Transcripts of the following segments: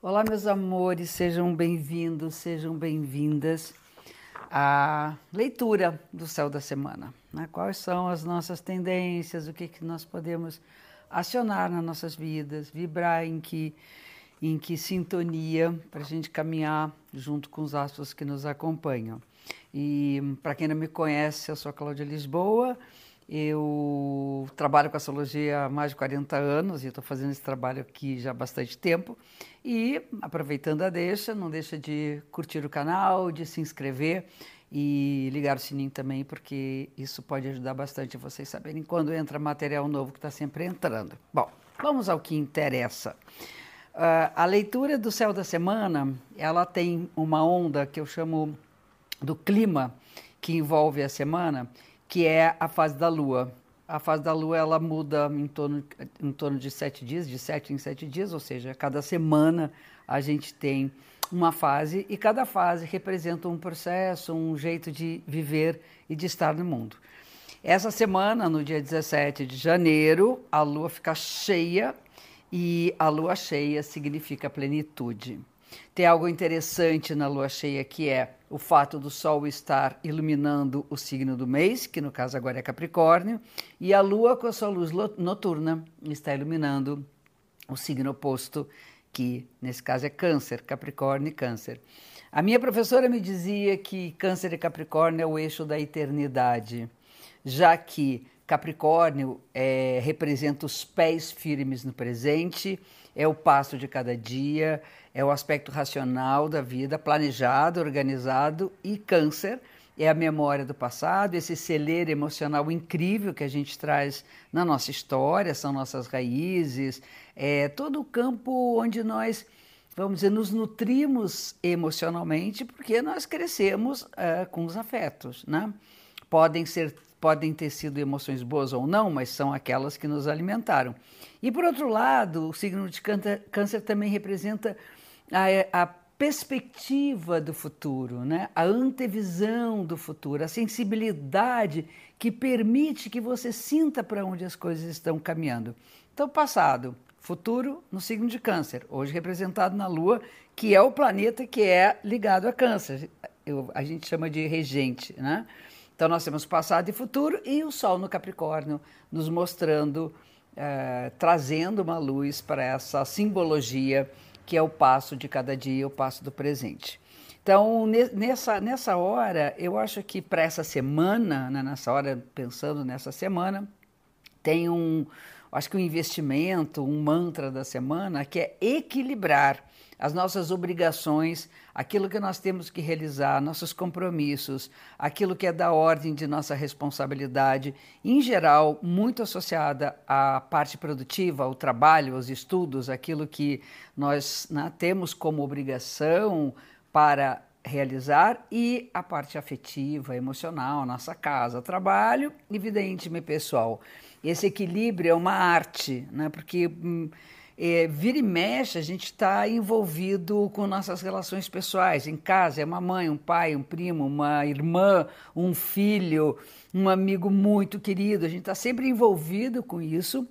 Olá, meus amores, sejam bem-vindos, sejam bem-vindas à leitura do céu da semana. Né? Quais são as nossas tendências, o que, que nós podemos acionar nas nossas vidas, vibrar em que, em que sintonia para a gente caminhar junto com os astros que nos acompanham. E para quem não me conhece, eu sou a Cláudia Lisboa eu trabalho com astrologia há mais de 40 anos e estou fazendo esse trabalho aqui já há bastante tempo. E aproveitando a deixa, não deixa de curtir o canal, de se inscrever e ligar o sininho também, porque isso pode ajudar bastante vocês saberem quando entra material novo que está sempre entrando. Bom, vamos ao que interessa. Uh, a leitura do céu da semana, ela tem uma onda que eu chamo do clima que envolve a semana, que é a fase da Lua. A fase da Lua ela muda em torno, em torno de sete dias, de sete em sete dias, ou seja, cada semana a gente tem uma fase e cada fase representa um processo, um jeito de viver e de estar no mundo. Essa semana, no dia 17 de janeiro, a lua fica cheia e a lua cheia significa plenitude. Tem algo interessante na lua cheia que é o fato do Sol estar iluminando o signo do mês, que no caso agora é Capricórnio, e a Lua com a sua luz noturna está iluminando o signo oposto, que nesse caso é Câncer, Capricórnio e Câncer. A minha professora me dizia que Câncer e Capricórnio é o eixo da eternidade, já que Capricórnio é, representa os pés firmes no presente, é o passo de cada dia, é o aspecto racional da vida, planejado, organizado, e câncer é a memória do passado, esse celeiro emocional incrível que a gente traz na nossa história, são nossas raízes, é todo o campo onde nós, vamos dizer, nos nutrimos emocionalmente, porque nós crescemos uh, com os afetos, né? Podem ser podem ter sido emoções boas ou não, mas são aquelas que nos alimentaram. E por outro lado, o signo de câncer também representa a, a perspectiva do futuro, né? a antevisão do futuro, a sensibilidade que permite que você sinta para onde as coisas estão caminhando. Então, passado, futuro no signo de Câncer, hoje representado na Lua, que é o planeta que é ligado a Câncer. Eu, a gente chama de regente, né? Então, nós temos passado e futuro e o Sol no Capricórnio nos mostrando, eh, trazendo uma luz para essa simbologia que é o passo de cada dia, o passo do presente. Então, nessa, nessa hora, eu acho que para essa semana, né, nessa hora, pensando nessa semana, tem um, acho que um investimento, um mantra da semana, que é equilibrar as nossas obrigações, aquilo que nós temos que realizar, nossos compromissos, aquilo que é da ordem de nossa responsabilidade, em geral, muito associada à parte produtiva, ao trabalho, aos estudos, aquilo que nós né, temos como obrigação para realizar e a parte afetiva, emocional, nossa casa, trabalho e vida íntima e pessoal. Esse equilíbrio é uma arte, né? porque hum, é, vira e mexe, a gente está envolvido com nossas relações pessoais, em casa, é uma mãe, um pai, um primo, uma irmã, um filho, um amigo muito querido, a gente está sempre envolvido com isso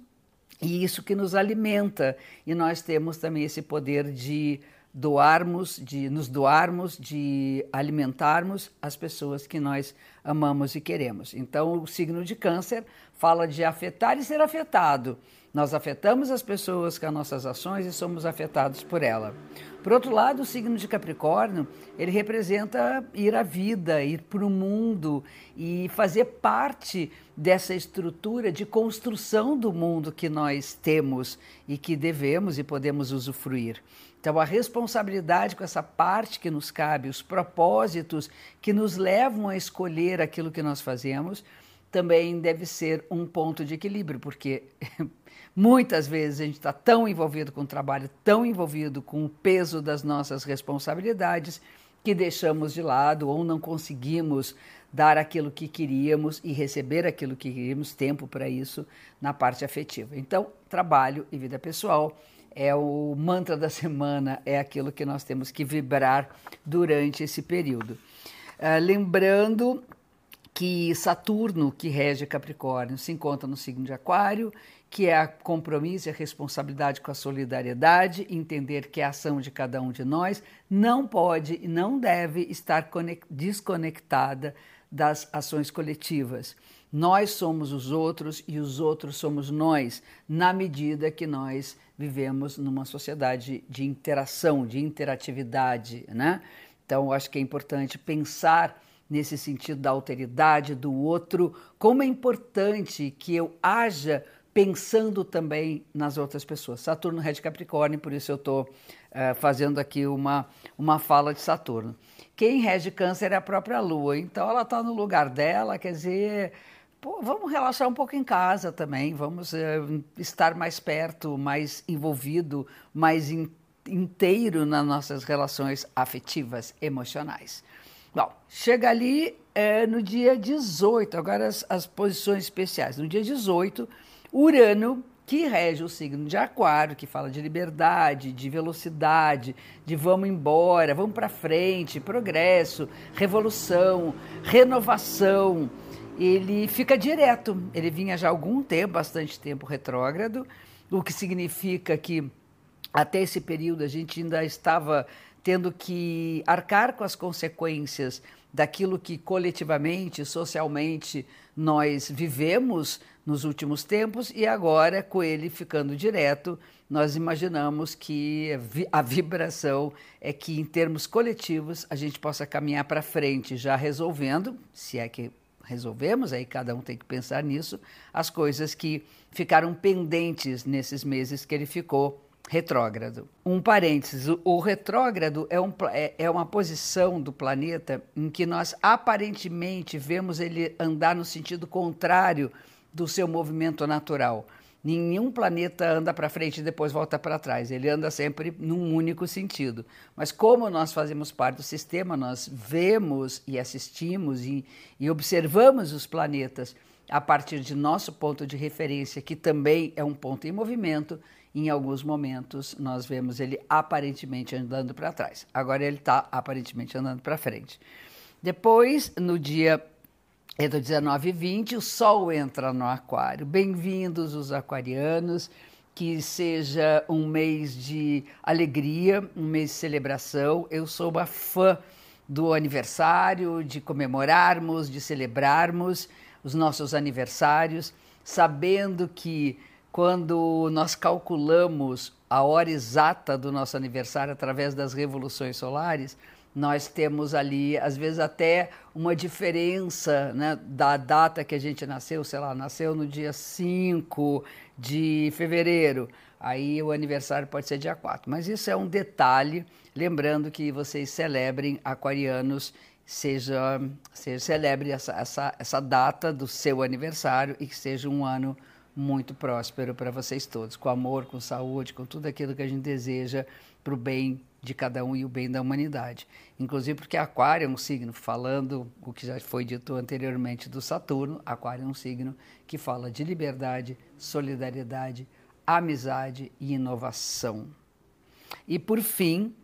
e isso que nos alimenta. E nós temos também esse poder de doarmos, de nos doarmos, de alimentarmos as pessoas que nós amamos e queremos. Então, o signo de Câncer fala de afetar e ser afetado. Nós afetamos as pessoas com as nossas ações e somos afetados por ela. Por outro lado, o signo de Capricórnio, ele representa ir à vida, ir para o mundo e fazer parte dessa estrutura de construção do mundo que nós temos e que devemos e podemos usufruir. Então, a responsabilidade com essa parte que nos cabe, os propósitos que nos levam a escolher aquilo que nós fazemos, também deve ser um ponto de equilíbrio, porque muitas vezes a gente está tão envolvido com o trabalho, tão envolvido com o peso das nossas responsabilidades, que deixamos de lado ou não conseguimos dar aquilo que queríamos e receber aquilo que queríamos, tempo para isso na parte afetiva. Então, trabalho e vida pessoal é o mantra da semana, é aquilo que nós temos que vibrar durante esse período. Uh, lembrando que Saturno, que rege Capricórnio, se encontra no signo de Aquário, que é a compromisso e a responsabilidade com a solidariedade, entender que a ação de cada um de nós não pode e não deve estar desconectada das ações coletivas. Nós somos os outros e os outros somos nós, na medida que nós vivemos numa sociedade de interação, de interatividade, né? Então, acho que é importante pensar nesse sentido da alteridade do outro, como é importante que eu haja pensando também nas outras pessoas. Saturno rege Capricórnio, por isso eu estou uh, fazendo aqui uma, uma fala de Saturno. Quem rege Câncer é a própria Lua, então ela está no lugar dela, quer dizer, pô, vamos relaxar um pouco em casa também, vamos uh, estar mais perto, mais envolvido, mais in, inteiro nas nossas relações afetivas, emocionais. Bom, chega ali é, no dia 18, agora as, as posições especiais. No dia 18, Urano, que rege o signo de Aquário, que fala de liberdade, de velocidade, de vamos embora, vamos para frente, progresso, revolução, renovação. Ele fica direto. Ele vinha já há algum tempo, bastante tempo retrógrado, o que significa que até esse período a gente ainda estava tendo que arcar com as consequências daquilo que coletivamente, socialmente, nós vivemos nos últimos tempos e agora, com ele ficando direto, nós imaginamos que a vibração é que, em termos coletivos, a gente possa caminhar para frente, já resolvendo, se é que resolvemos, aí cada um tem que pensar nisso, as coisas que ficaram pendentes nesses meses que ele ficou retrógrado. Um parênteses: o retrógrado é, um, é, é, uma posição do planeta em que nós aparentemente vemos ele andar no sentido contrário do seu movimento natural. Nenhum planeta anda para frente e depois volta para trás, ele anda sempre num único sentido. Mas, como nós fazemos parte do sistema, nós vemos e assistimos e, e observamos os planetas a partir de nosso ponto de referência, que também é um ponto em movimento, em alguns momentos nós vemos ele aparentemente andando para trás. Agora ele está aparentemente andando para frente. Depois, no dia entre 19 e 20, o Sol entra no Aquário. Bem-vindos os aquarianos, que seja um mês de alegria, um mês de celebração. Eu sou uma fã do aniversário, de comemorarmos, de celebrarmos os nossos aniversários, sabendo que quando nós calculamos a hora exata do nosso aniversário através das revoluções solares, nós temos ali, às vezes, até uma diferença né, da data que a gente nasceu, sei lá, nasceu no dia 5 de fevereiro, aí o aniversário pode ser dia 4. Mas isso é um detalhe, lembrando que vocês celebrem aquarianos, seja, seja celebre essa, essa, essa data do seu aniversário e que seja um ano muito próspero para vocês todos, com amor, com saúde, com tudo aquilo que a gente deseja para o bem de cada um e o bem da humanidade. Inclusive porque Aquário é um signo, falando o que já foi dito anteriormente do Saturno, Aquário é um signo que fala de liberdade, solidariedade, amizade e inovação. E por fim,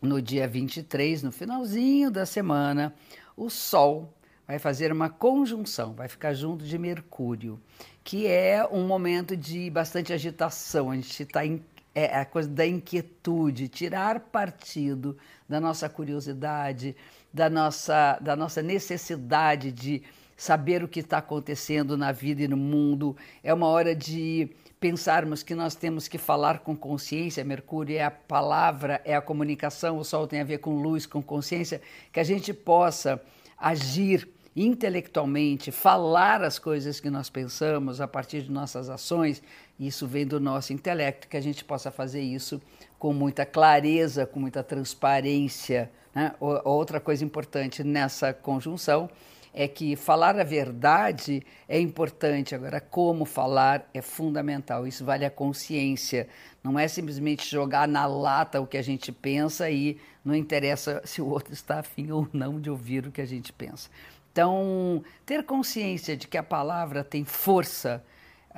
no dia 23, no finalzinho da semana, o Sol vai fazer uma conjunção, vai ficar junto de Mercúrio, que é um momento de bastante agitação. A gente está em é a coisa da inquietude, tirar partido da nossa curiosidade, da nossa, da nossa necessidade de saber o que está acontecendo na vida e no mundo. É uma hora de pensarmos que nós temos que falar com consciência. Mercúrio é a palavra, é a comunicação, o Sol tem a ver com luz, com consciência, que a gente possa agir intelectualmente, falar as coisas que nós pensamos a partir de nossas ações, isso vem do nosso intelecto, que a gente possa fazer isso com muita clareza, com muita transparência. Né? Outra coisa importante nessa conjunção é que falar a verdade é importante, agora, como falar é fundamental. Isso vale a consciência. Não é simplesmente jogar na lata o que a gente pensa e não interessa se o outro está afim ou não de ouvir o que a gente pensa. Então, ter consciência de que a palavra tem força,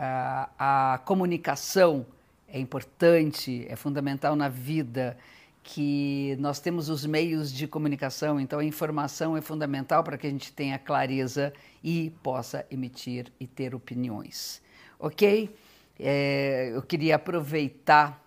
a comunicação é importante, é fundamental na vida, que nós temos os meios de comunicação, então a informação é fundamental para que a gente tenha clareza e possa emitir e ter opiniões. Ok? É, eu queria aproveitar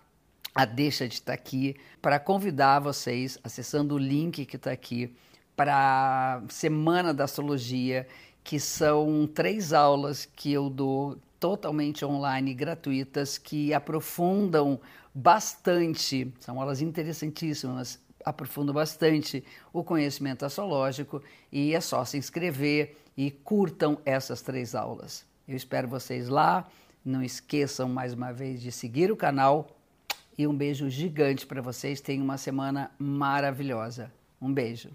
a deixa de estar aqui para convidar vocês, acessando o link que está aqui, para a Semana da Astrologia, que são três aulas que eu dou totalmente online, gratuitas, que aprofundam bastante, são aulas interessantíssimas, aprofundam bastante o conhecimento astrológico e é só se inscrever e curtam essas três aulas. Eu espero vocês lá. Não esqueçam mais uma vez de seguir o canal e um beijo gigante para vocês. Tenham uma semana maravilhosa. Um beijo.